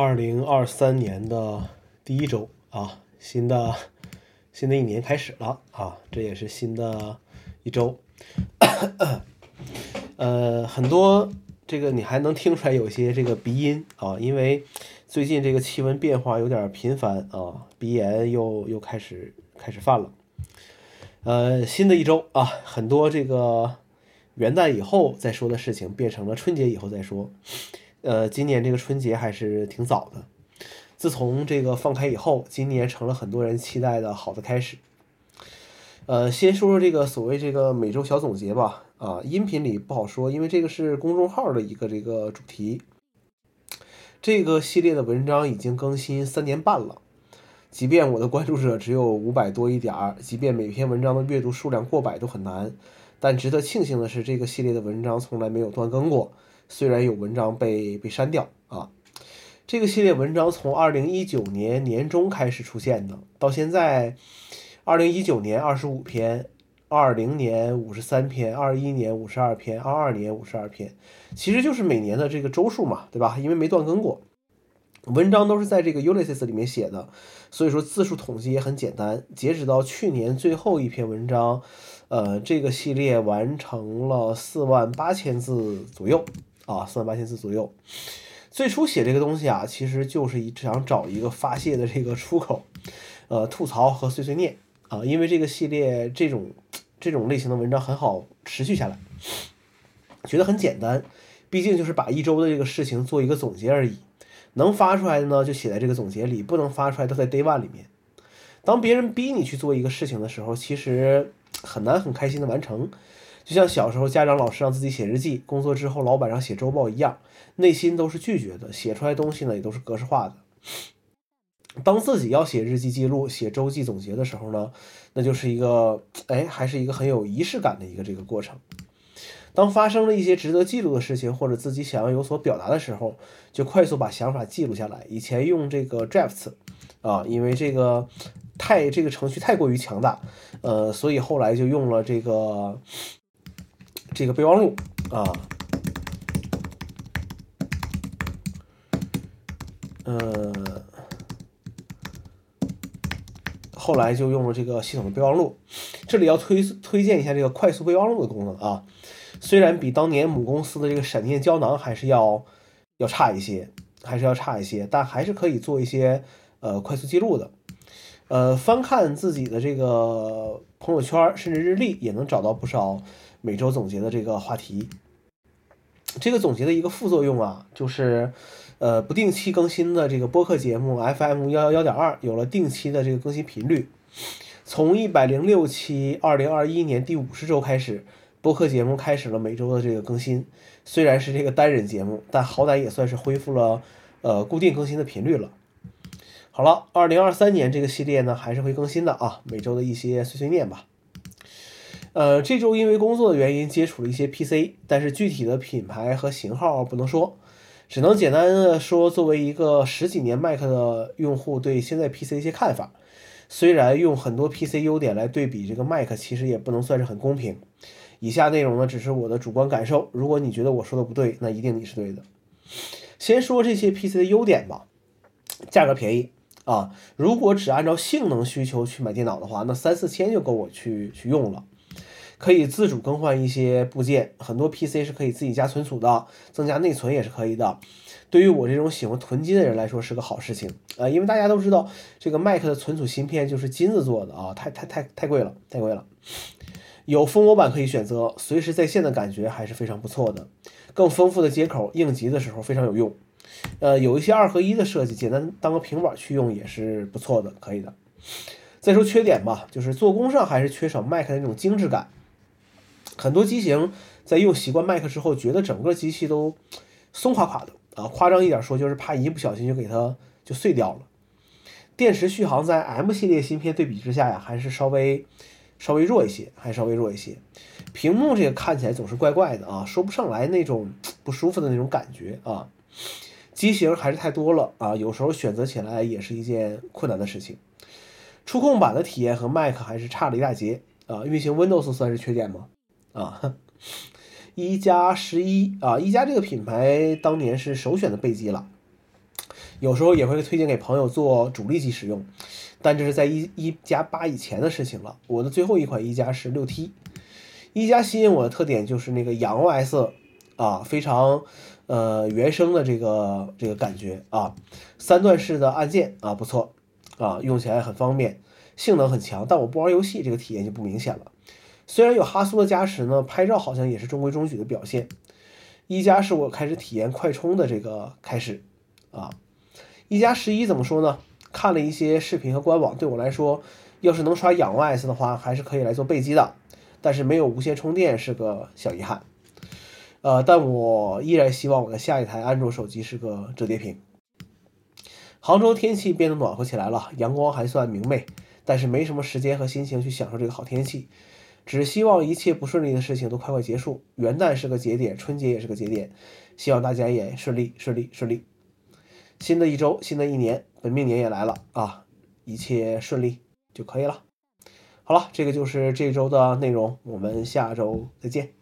二零二三年的第一周啊，新的新的一年开始了啊，这也是新的一周。呃，很多这个你还能听出来有些这个鼻音啊，因为最近这个气温变化有点频繁啊，鼻炎又又开始开始犯了。呃，新的一周啊，很多这个元旦以后再说的事情变成了春节以后再说。呃，今年这个春节还是挺早的。自从这个放开以后，今年成了很多人期待的好的开始。呃，先说说这个所谓这个每周小总结吧。啊，音频里不好说，因为这个是公众号的一个这个主题。这个系列的文章已经更新三年半了，即便我的关注者只有五百多一点儿，即便每篇文章的阅读数量过百都很难，但值得庆幸的是，这个系列的文章从来没有断更过。虽然有文章被被删掉啊，这个系列文章从二零一九年年中开始出现的，到现在，二零一九年二十五篇，二零年五十三篇，二一年五十二篇，二二年五十二篇，其实就是每年的这个周数嘛，对吧？因为没断更过，文章都是在这个 Ulysses 里面写的，所以说字数统计也很简单。截止到去年最后一篇文章，呃，这个系列完成了四万八千字左右。啊，四万八千字左右。最初写这个东西啊，其实就是一想找一个发泄的这个出口，呃，吐槽和碎碎念啊。因为这个系列这种这种类型的文章很好持续下来，觉得很简单。毕竟就是把一周的这个事情做一个总结而已。能发出来的呢，就写在这个总结里；不能发出来，都在 Day One 里面。当别人逼你去做一个事情的时候，其实很难很开心的完成。就像小时候家长老师让自己写日记，工作之后老板让写周报一样，内心都是拒绝的。写出来东西呢也都是格式化的。当自己要写日记记录、写周记总结的时候呢，那就是一个哎，还是一个很有仪式感的一个这个过程。当发生了一些值得记录的事情，或者自己想要有所表达的时候，就快速把想法记录下来。以前用这个 Drafts 啊，因为这个太这个程序太过于强大，呃，所以后来就用了这个。这个备忘录啊，呃，后来就用了这个系统的备忘录。这里要推推荐一下这个快速备忘录的功能啊，虽然比当年母公司的这个闪电胶囊还是要要差一些，还是要差一些，但还是可以做一些呃快速记录的。呃，翻看自己的这个朋友圈甚至日历，也能找到不少。每周总结的这个话题，这个总结的一个副作用啊，就是，呃，不定期更新的这个播客节目 FM 幺幺幺点二有了定期的这个更新频率。从一百零六期二零二一年第五十周开始，播客节目开始了每周的这个更新。虽然是这个单人节目，但好歹也算是恢复了呃固定更新的频率了。好了，二零二三年这个系列呢，还是会更新的啊，每周的一些碎碎念吧。呃，这周因为工作的原因接触了一些 PC，但是具体的品牌和型号不能说，只能简单的说，作为一个十几年 Mac 的用户，对现在 PC 一些看法。虽然用很多 PC 优点来对比这个 Mac，其实也不能算是很公平。以下内容呢，只是我的主观感受，如果你觉得我说的不对，那一定你是对的。先说这些 PC 的优点吧，价格便宜啊，如果只按照性能需求去买电脑的话，那三四千就够我去去用了。可以自主更换一些部件，很多 PC 是可以自己加存储的，增加内存也是可以的。对于我这种喜欢囤积的人来说是个好事情啊，因为大家都知道这个 Mac 的存储芯片就是金子做的啊，太太太太贵了，太贵了。有蜂窝版可以选择，随时在线的感觉还是非常不错的。更丰富的接口，应急的时候非常有用。呃，有一些二合一的设计，简单当个平板去用也是不错的，可以的。再说缺点吧，就是做工上还是缺少 Mac 的那种精致感。很多机型在用习惯 Mac 之后，觉得整个机器都松垮垮的啊，夸张一点说，就是怕一不小心就给它就碎掉了。电池续航在 M 系列芯片对比之下呀，还是稍微稍微弱一些，还稍微弱一些。屏幕这个看起来总是怪怪的啊，说不上来那种不舒服的那种感觉啊。机型还是太多了啊，有时候选择起来也是一件困难的事情。触控板的体验和 Mac 还是差了一大截啊，运行 Windows 算是缺点吗？啊，一加十一啊，一加这个品牌当年是首选的备机了。有时候也会推荐给朋友做主力机使用，但这是在一一加八以前的事情了。我的最后一款一加是六 T，一加吸引我的特点就是那个洋 OS 啊，非常呃原生的这个这个感觉啊，三段式的按键啊不错啊，用起来很方便，性能很强。但我不玩游戏，这个体验就不明显了。虽然有哈苏的加持呢，拍照好像也是中规中矩的表现。一加是我开始体验快充的这个开始啊。一加十一怎么说呢？看了一些视频和官网，对我来说，要是能刷仰 OS 的话，还是可以来做备机的。但是没有无线充电是个小遗憾。呃，但我依然希望我的下一台安卓手机是个折叠屏。杭州天气变得暖和起来了，阳光还算明媚，但是没什么时间和心情去享受这个好天气。只希望一切不顺利的事情都快快结束。元旦是个节点，春节也是个节点，希望大家也顺利顺利顺利。新的一周，新的一年，本命年也来了啊，一切顺利就可以了。好了，这个就是这周的内容，我们下周再见。